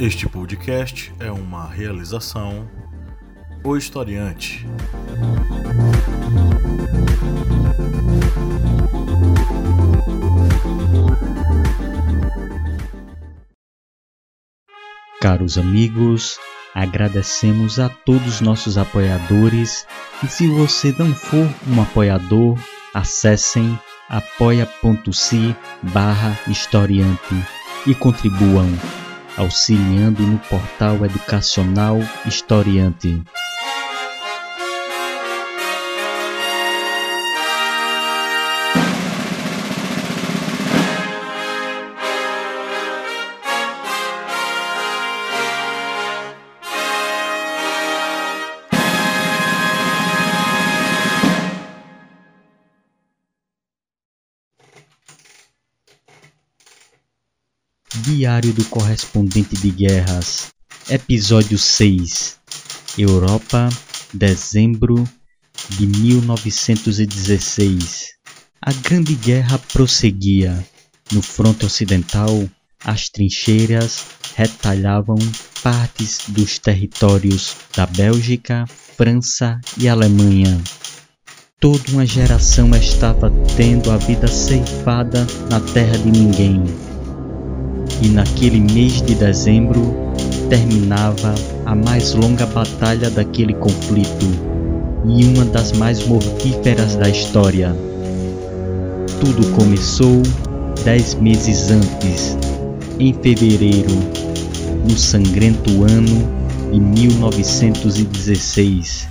Este podcast é uma realização O Historiante. Caros amigos, agradecemos a todos nossos apoiadores e se você não for um apoiador, acessem apoia.se barra historiante e contribuam auxiliando no portal educacional Historiante. Diário do Correspondente de Guerras, Episódio 6 Europa, dezembro de 1916. A Grande Guerra prosseguia. No fronte ocidental, as trincheiras retalhavam partes dos territórios da Bélgica, França e Alemanha. Toda uma geração estava tendo a vida ceifada na terra de ninguém e naquele mês de dezembro terminava a mais longa batalha daquele conflito e uma das mais mortíferas da história. Tudo começou dez meses antes, em fevereiro, no sangrento ano de 1916.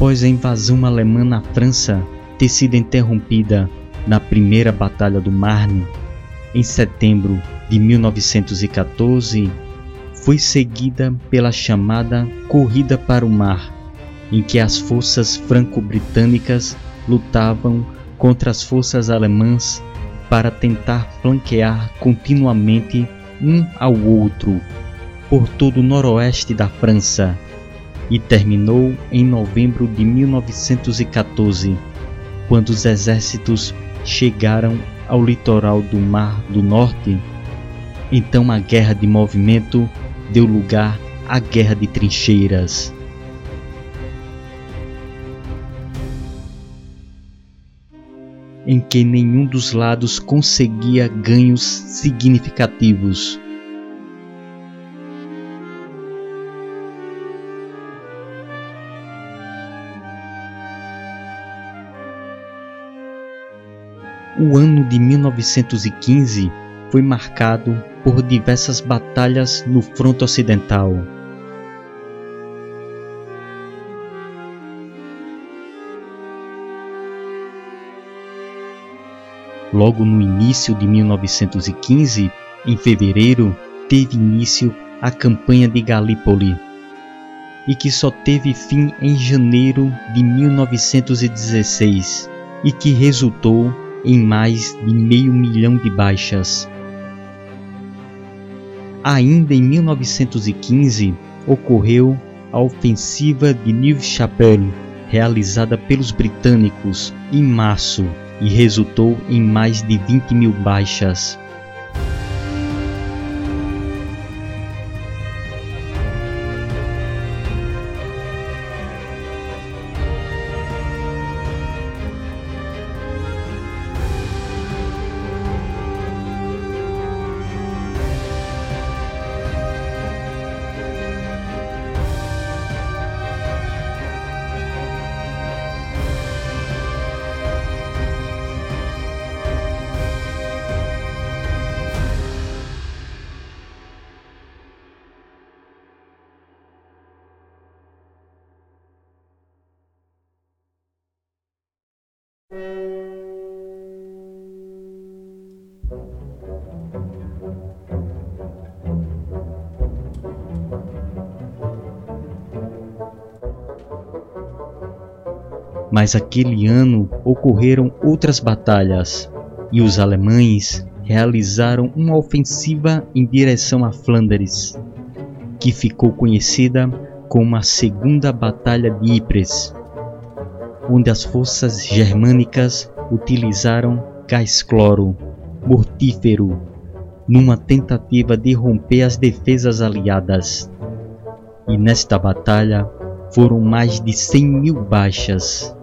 Após a invasão alemã na França ter sido interrompida na Primeira Batalha do Marne, em setembro de 1914, foi seguida pela chamada Corrida para o Mar, em que as forças franco-britânicas lutavam contra as forças alemãs para tentar flanquear continuamente um ao outro por todo o noroeste da França e terminou em novembro de 1914, quando os exércitos chegaram ao litoral do Mar do Norte. Então a guerra de movimento deu lugar à guerra de trincheiras. Em que nenhum dos lados conseguia ganhos significativos. O ano de 1915 foi marcado por diversas batalhas no fronte ocidental. Logo no início de 1915, em fevereiro, teve início a campanha de Galípoli, e que só teve fim em janeiro de 1916, e que resultou em mais de meio milhão de baixas. Ainda em 1915 ocorreu a ofensiva de Neuve-Chapelle, realizada pelos britânicos em março e resultou em mais de 20 mil baixas. Mas aquele ano ocorreram outras batalhas e os alemães realizaram uma ofensiva em direção a Flandres, que ficou conhecida como a Segunda Batalha de Ypres, onde as forças germânicas utilizaram gás cloro mortífero numa tentativa de romper as defesas aliadas. E nesta batalha foram mais de 100 mil baixas.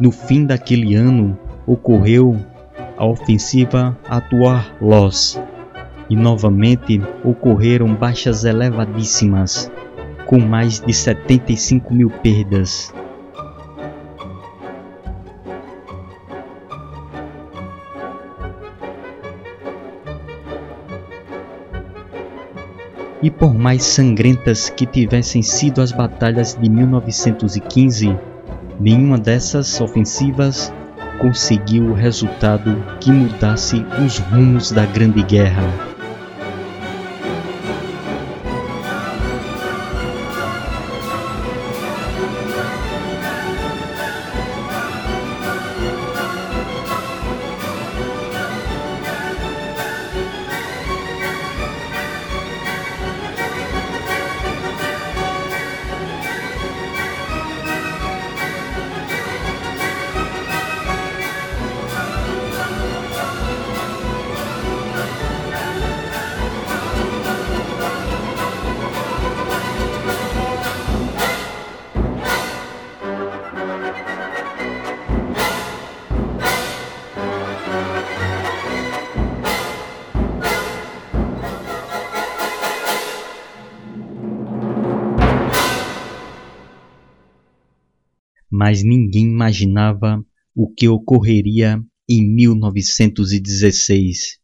No fim daquele ano, ocorreu a ofensiva Atuar-Los e novamente ocorreram baixas elevadíssimas, com mais de 75 mil perdas. E por mais sangrentas que tivessem sido as batalhas de 1915, Nenhuma dessas ofensivas conseguiu o resultado que mudasse os rumos da Grande Guerra. Mas ninguém imaginava o que ocorreria em 1916.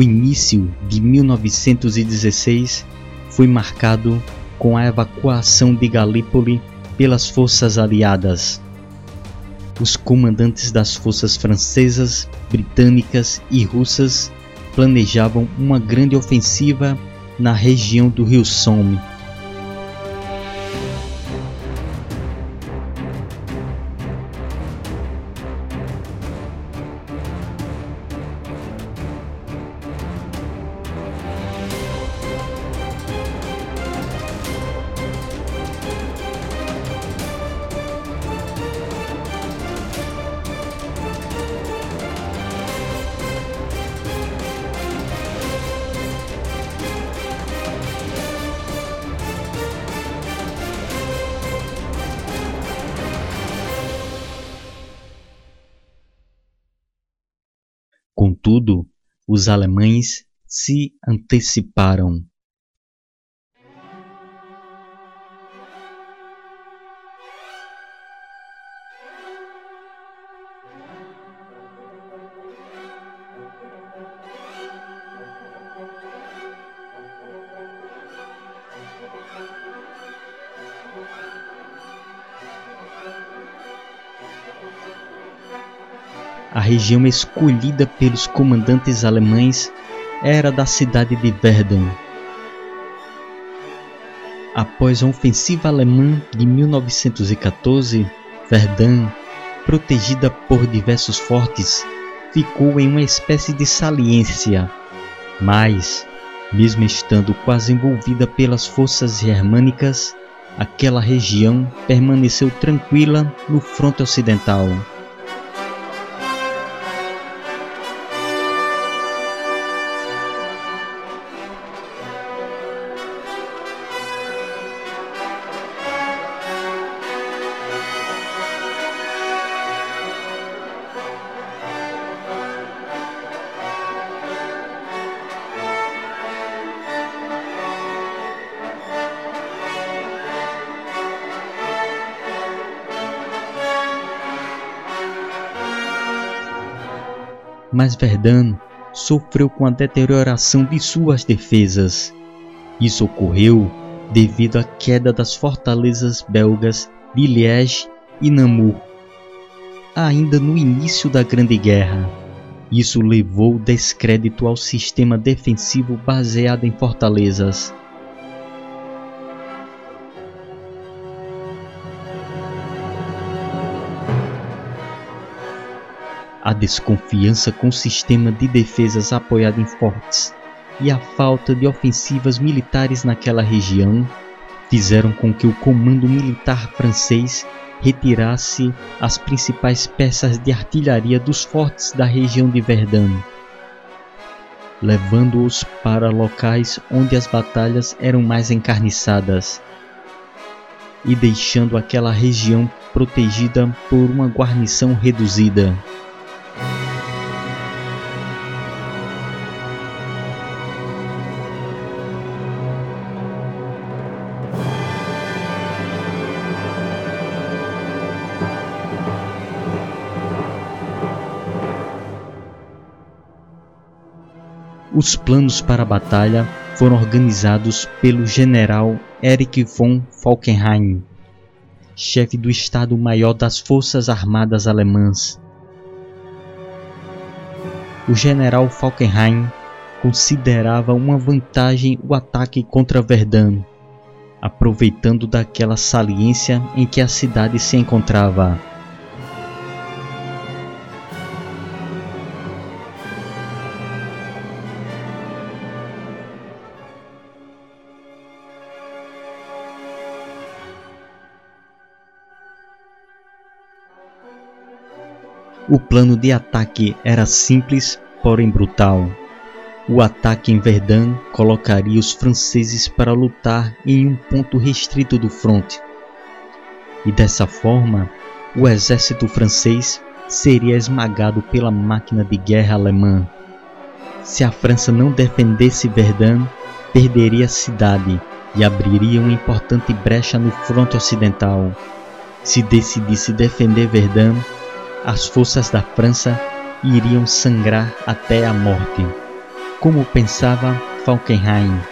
O início de 1916 foi marcado com a evacuação de Galípoli pelas forças aliadas. Os comandantes das forças francesas, britânicas e russas planejavam uma grande ofensiva na região do rio Somme Contudo, os alemães se anteciparam. Região escolhida pelos comandantes alemães era da cidade de Verdun. Após a ofensiva alemã de 1914, Verdun, protegida por diversos fortes, ficou em uma espécie de saliência, mas, mesmo estando quase envolvida pelas forças germânicas, aquela região permaneceu tranquila no fronte ocidental. Mas Verdun sofreu com a deterioração de suas defesas. Isso ocorreu devido à queda das fortalezas belgas de Liège e Namur, ainda no início da Grande Guerra. Isso levou descrédito ao sistema defensivo baseado em fortalezas. A desconfiança com o sistema de defesas apoiado em fortes e a falta de ofensivas militares naquela região fizeram com que o comando militar francês retirasse as principais peças de artilharia dos fortes da região de Verdun, levando-os para locais onde as batalhas eram mais encarniçadas e deixando aquela região protegida por uma guarnição reduzida. Os planos para a batalha foram organizados pelo general Erich von Falkenhayn, chefe do Estado-Maior das Forças Armadas Alemãs. O general Falkenhayn considerava uma vantagem o ataque contra Verdun, aproveitando daquela saliência em que a cidade se encontrava. O plano de ataque era simples, porém brutal. O ataque em Verdun colocaria os franceses para lutar em um ponto restrito do fronte. E dessa forma, o exército francês seria esmagado pela máquina de guerra alemã. Se a França não defendesse Verdun, perderia a cidade e abriria uma importante brecha no fronte ocidental. Se decidisse defender Verdun, as forças da França iriam sangrar até a morte, como pensava Falkenhayn.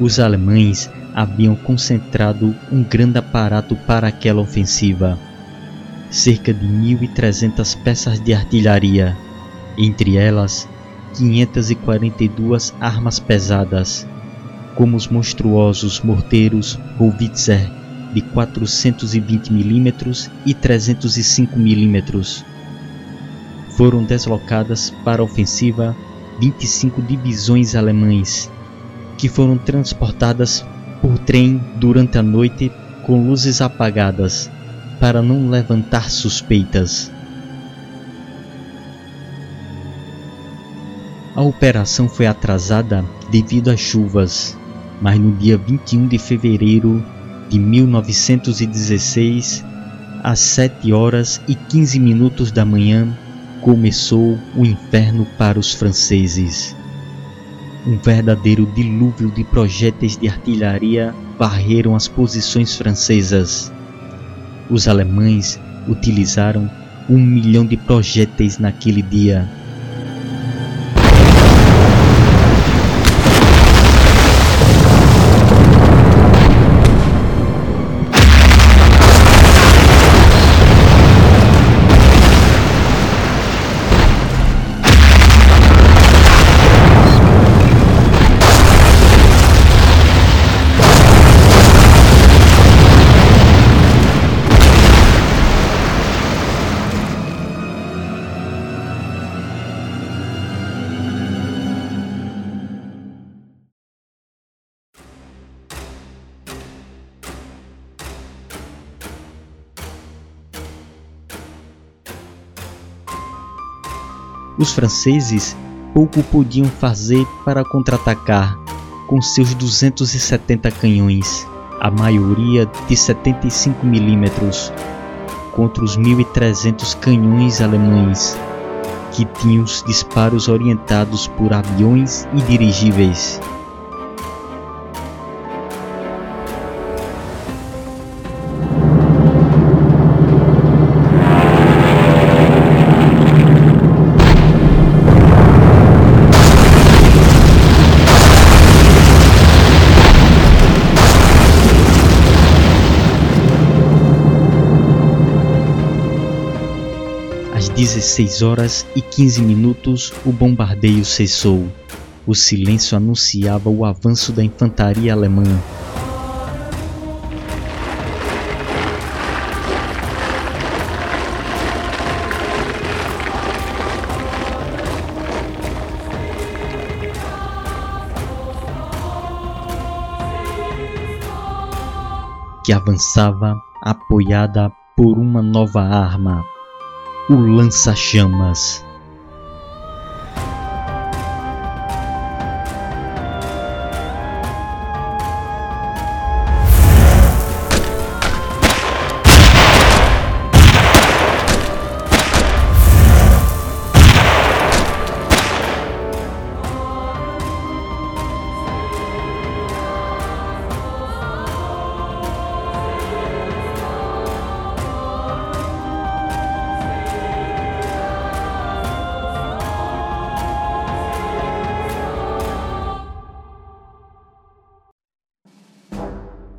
Os alemães haviam concentrado um grande aparato para aquela ofensiva. Cerca de 1.300 peças de artilharia, entre elas 542 armas pesadas, como os monstruosos morteiros Howitzer de 420 mm e 305 mm. Foram deslocadas para a ofensiva 25 divisões alemães, que foram transportadas por trem durante a noite com luzes apagadas para não levantar suspeitas. A operação foi atrasada devido às chuvas, mas no dia 21 de fevereiro de 1916, às 7 horas e 15 minutos da manhã, começou o inferno para os franceses. Um verdadeiro dilúvio de projéteis de artilharia varreram as posições francesas. Os alemães utilizaram um milhão de projéteis naquele dia Os franceses pouco podiam fazer para contra-atacar com seus 270 canhões, a maioria de 75 mm, contra os 1.300 canhões alemães, que tinham os disparos orientados por aviões e dirigíveis. 16 horas e 15 minutos, o bombardeio cessou. O silêncio anunciava o avanço da infantaria alemã. Que avançava apoiada por uma nova arma, o lança-chamas.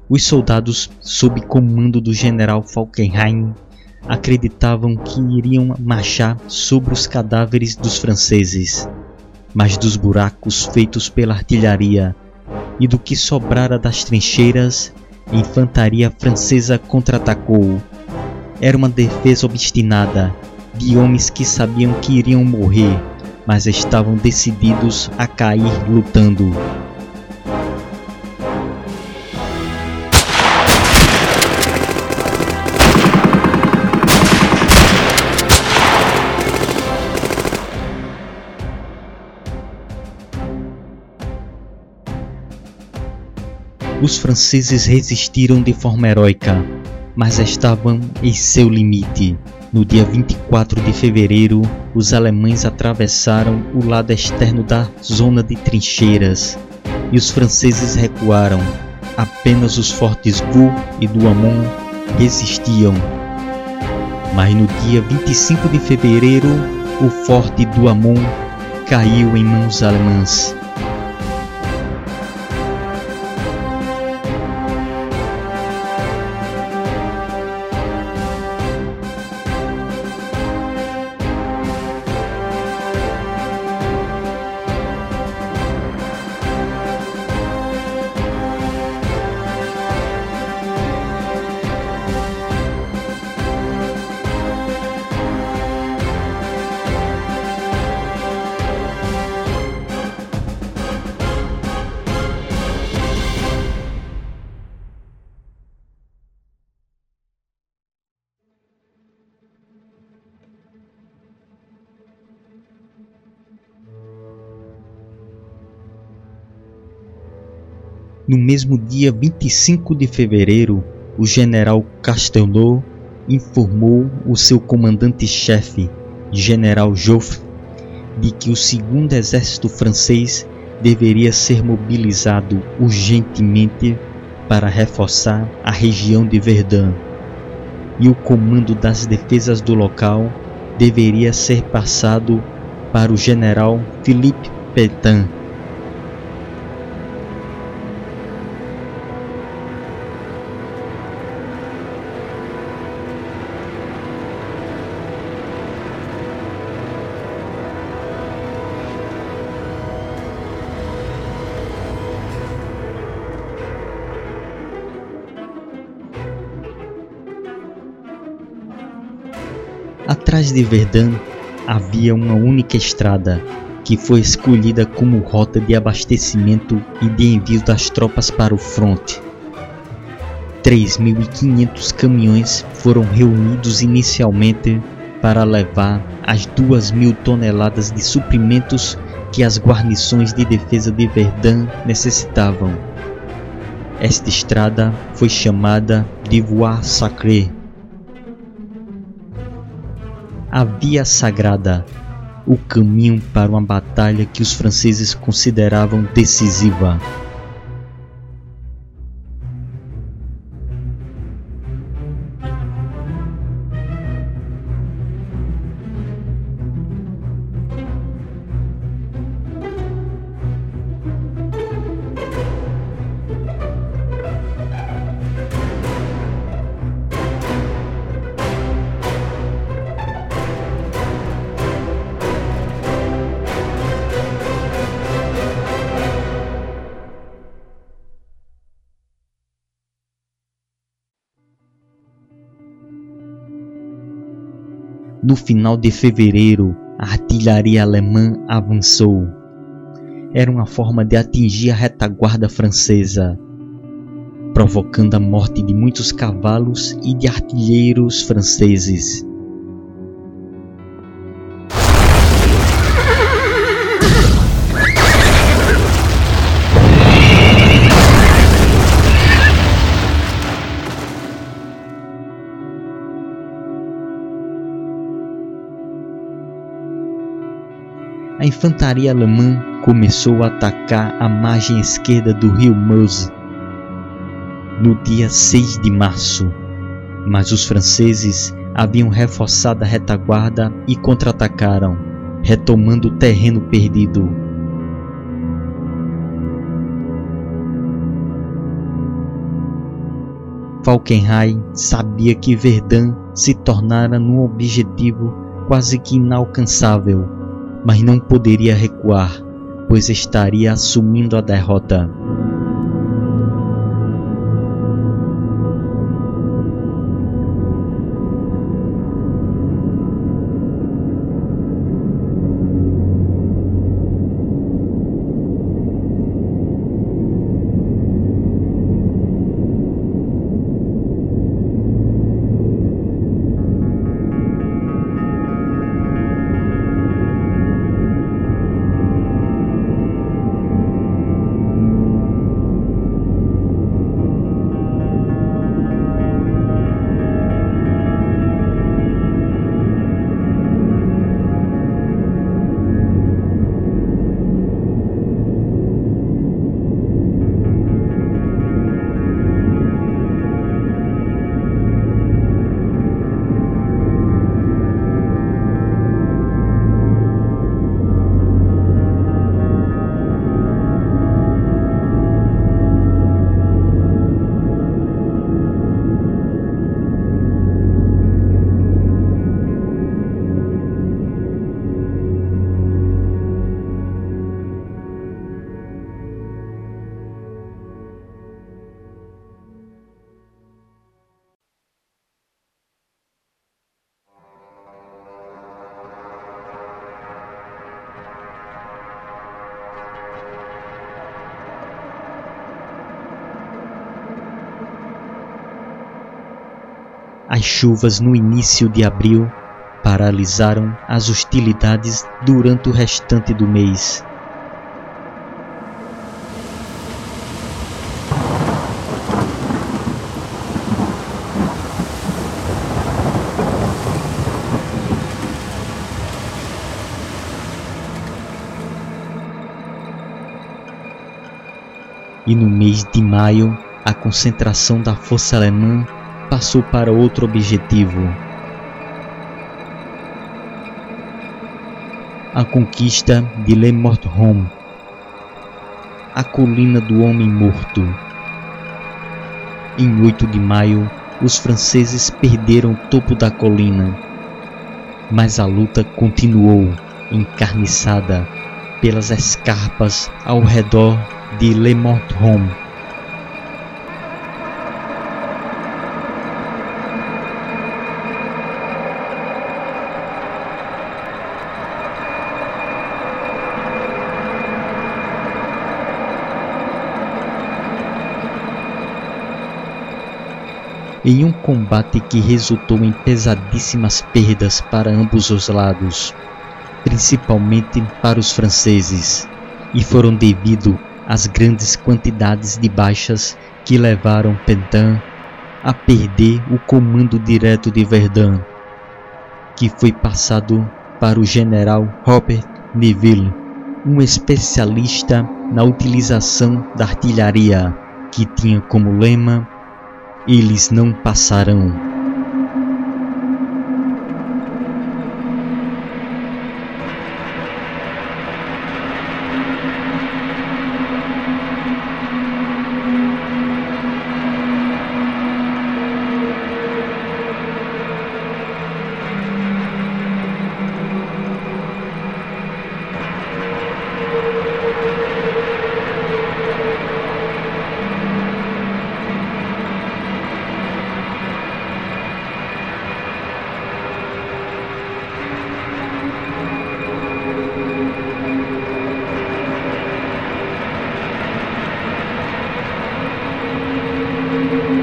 Os soldados, sob comando do general Falkenhayn, acreditavam que iriam marchar sobre os cadáveres dos franceses, mas dos buracos feitos pela artilharia e do que sobrara das trincheiras, a infantaria francesa contra-atacou. Era uma defesa obstinada de homens que sabiam que iriam morrer, mas estavam decididos a cair lutando. Os franceses resistiram de forma heróica, mas estavam em seu limite. No dia 24 de fevereiro, os alemães atravessaram o lado externo da zona de trincheiras e os franceses recuaram. Apenas os fortes Vaux e Douaumont resistiam. Mas no dia 25 de fevereiro, o forte Douaumont caiu em mãos alemãs. No mesmo dia 25 de fevereiro, o general Castelnau informou o seu comandante-chefe, general Joffre, de que o segundo exército francês deveria ser mobilizado urgentemente para reforçar a região de Verdun, e o comando das defesas do local deveria ser passado para o general Philippe Pétain. Atrás de Verdun havia uma única estrada que foi escolhida como rota de abastecimento e de envio das tropas para o fronte. 3.500 caminhões foram reunidos inicialmente para levar as 2.000 toneladas de suprimentos que as guarnições de defesa de Verdun necessitavam. Esta estrada foi chamada de Voie Sacrée a Via Sagrada, o caminho para uma batalha que os franceses consideravam decisiva. No final de fevereiro, a artilharia alemã avançou. Era uma forma de atingir a retaguarda francesa, provocando a morte de muitos cavalos e de artilheiros franceses. A infantaria alemã começou a atacar a margem esquerda do rio Meuse no dia 6 de março, mas os franceses haviam reforçado a retaguarda e contra-atacaram, retomando o terreno perdido. Falkenhayn sabia que Verdun se tornara num objetivo quase que inalcançável mas não poderia recuar, pois estaria assumindo a derrota. As chuvas no início de abril paralisaram as hostilidades durante o restante do mês. E no mês de maio, a concentração da força alemã passou para outro objetivo. A conquista de Le Morteron, a colina do homem morto. Em 8 de maio, os franceses perderam o topo da colina, mas a luta continuou encarniçada pelas escarpas ao redor de Le Morteron. Em um combate que resultou em pesadíssimas perdas para ambos os lados, principalmente para os franceses, e foram devido às grandes quantidades de baixas que levaram Pentin a perder o comando direto de Verdun, que foi passado para o general Robert Neville, um especialista na utilização da artilharia, que tinha como lema eles não passarão.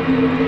Mas a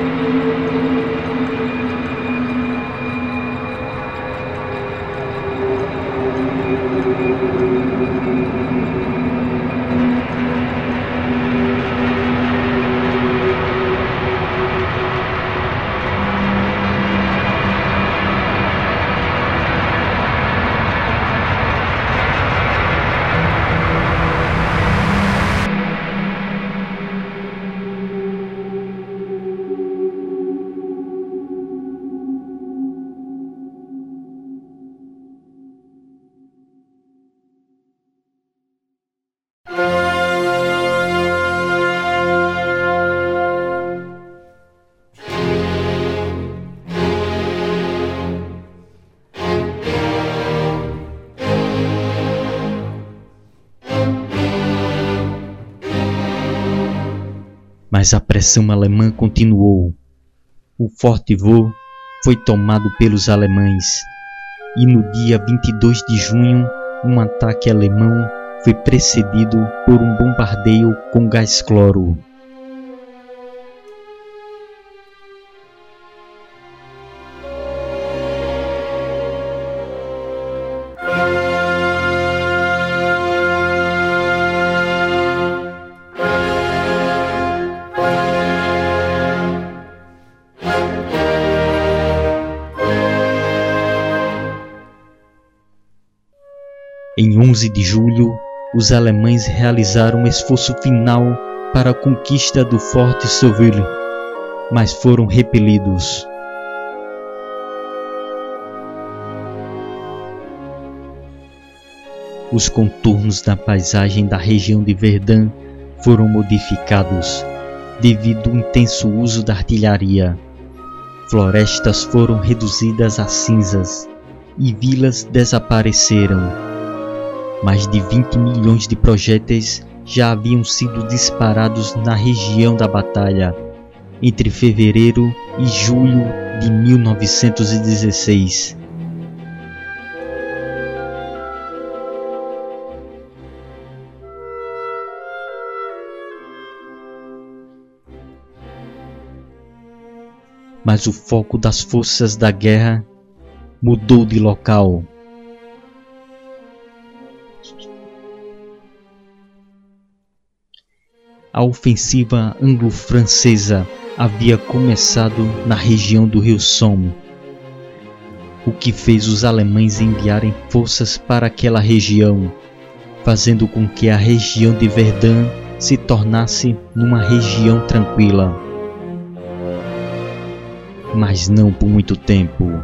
pressão alemã continuou. O Forte Vaux foi tomado pelos alemães e no dia 22 de junho um ataque alemão foi precedido por um bombardeio com gás cloro. 11 de julho, os alemães realizaram um esforço final para a conquista do Forte Souville, mas foram repelidos. Os contornos da paisagem da região de Verdun foram modificados devido ao intenso uso da artilharia. Florestas foram reduzidas a cinzas e vilas desapareceram mais de 20 milhões de projéteis já haviam sido disparados na região da batalha entre fevereiro e julho de 1916. Mas o foco das forças da guerra mudou de local. A ofensiva anglo-francesa havia começado na região do rio Somme, o que fez os alemães enviarem forças para aquela região, fazendo com que a região de Verdun se tornasse numa região tranquila. Mas não por muito tempo.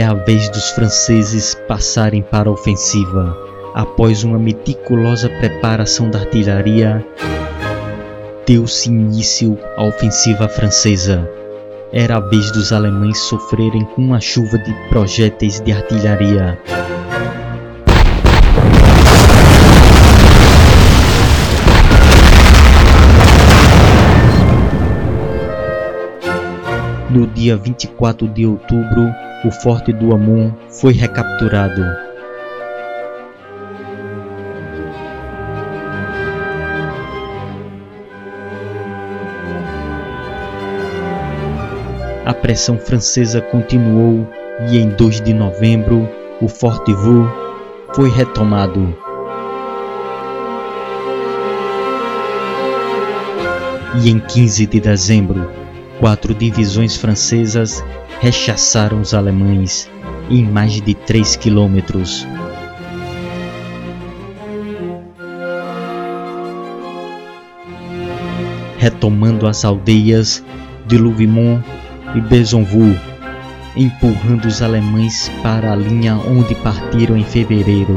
É a vez dos franceses passarem para a ofensiva. Após uma meticulosa preparação da artilharia, deu-se início à ofensiva francesa. Era a vez dos alemães sofrerem com uma chuva de projéteis de artilharia. No dia 24 de outubro, o Forte do Amon foi recapturado. A pressão francesa continuou e em 2 de novembro o Forte Vaux foi retomado. E em 15 de dezembro Quatro divisões francesas rechaçaram os alemães em mais de 3 quilômetros. Retomando as aldeias de Louvimont e Besonvaux, empurrando os alemães para a linha onde partiram em fevereiro.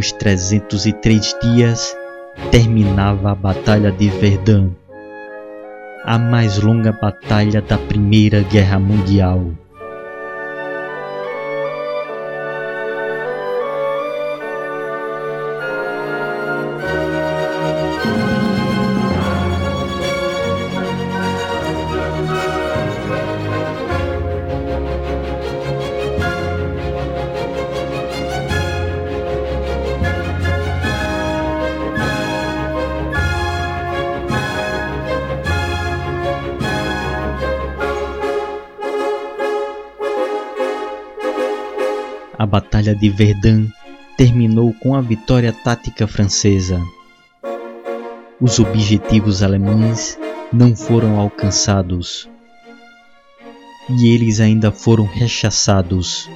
Após 303 dias terminava a Batalha de Verdun, a mais longa batalha da Primeira Guerra Mundial. Batalha de Verdun terminou com a vitória tática francesa. Os objetivos alemães não foram alcançados e eles ainda foram rechaçados.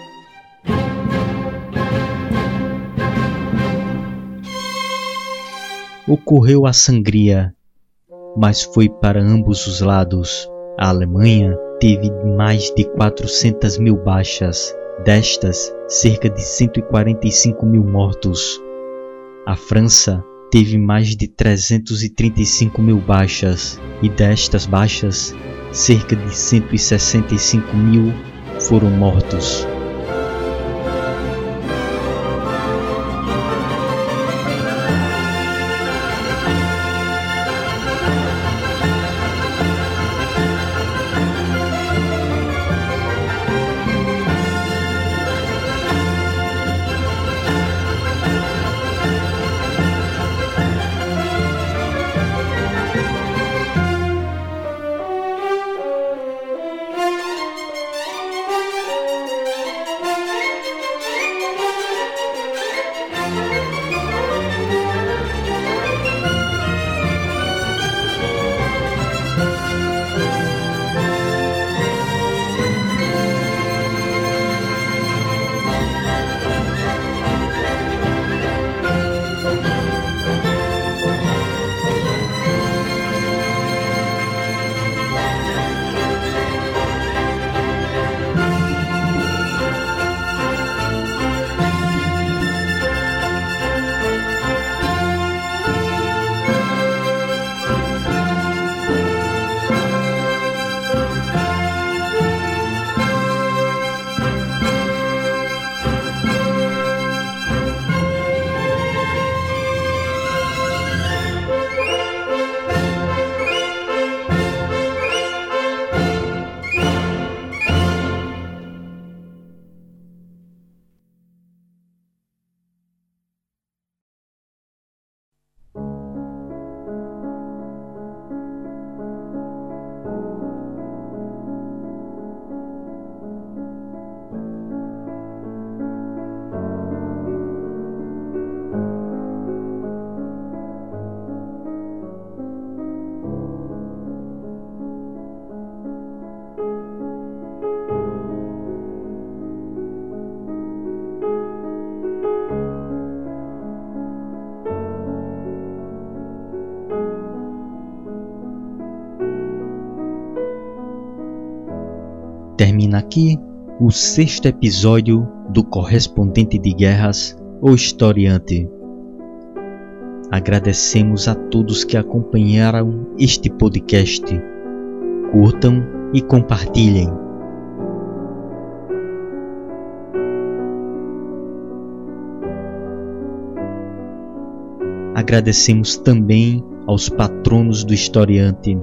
Ocorreu a sangria, mas foi para ambos os lados. A Alemanha teve mais de 400 mil baixas destas, cerca de 145 mil mortos. A França teve mais de 335 mil baixas, e destas baixas, cerca de 165 mil foram mortos. Termina aqui o sexto episódio do Correspondente de Guerras, o Historiante. Agradecemos a todos que acompanharam este podcast. Curtam e compartilhem. Agradecemos também aos patronos do Historiante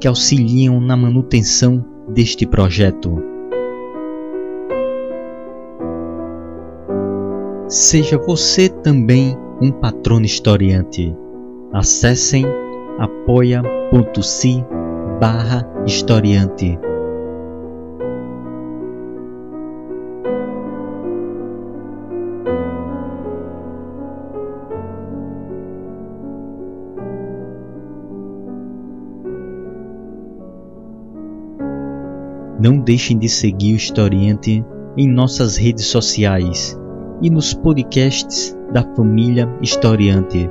que auxiliam na manutenção deste projeto. Seja você também um patrono historiante. Acessem apoia.se barra historiante. Não deixem de seguir o Historiante em nossas redes sociais e nos podcasts da família Historiante.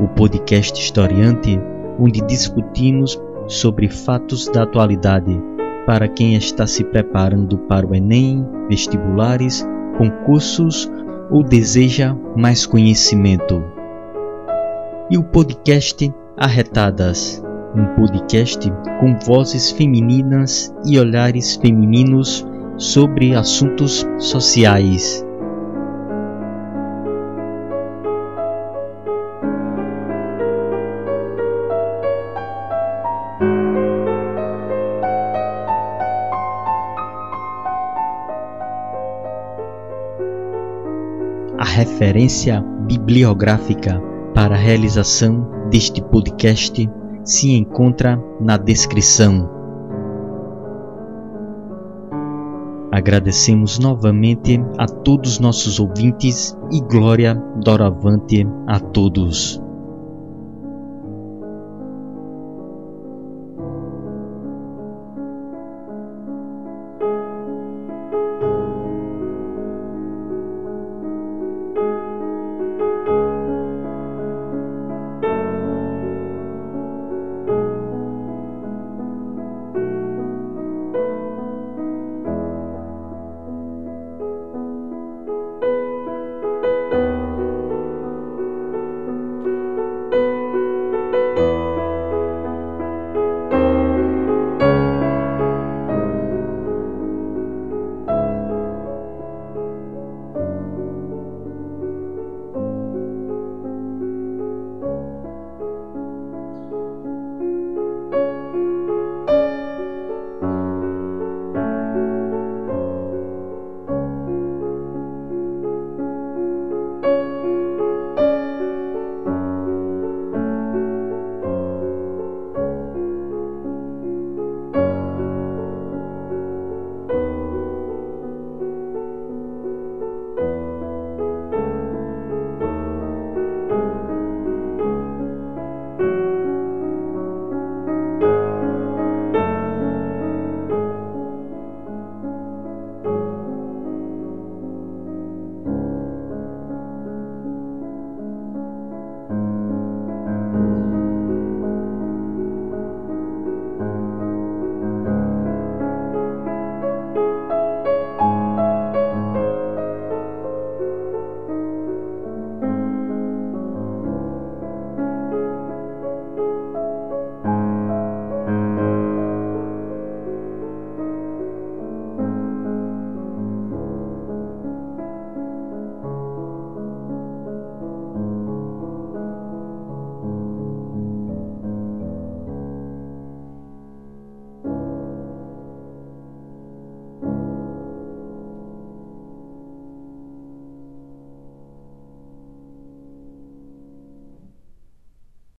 O podcast Historiante, onde discutimos sobre fatos da atualidade para quem está se preparando para o Enem, vestibulares, concursos ou deseja mais conhecimento. E o podcast Arretadas, um podcast com vozes femininas e olhares femininos sobre assuntos sociais. Referência bibliográfica para a realização deste podcast se encontra na descrição. Agradecemos novamente a todos nossos ouvintes e glória doravante a todos.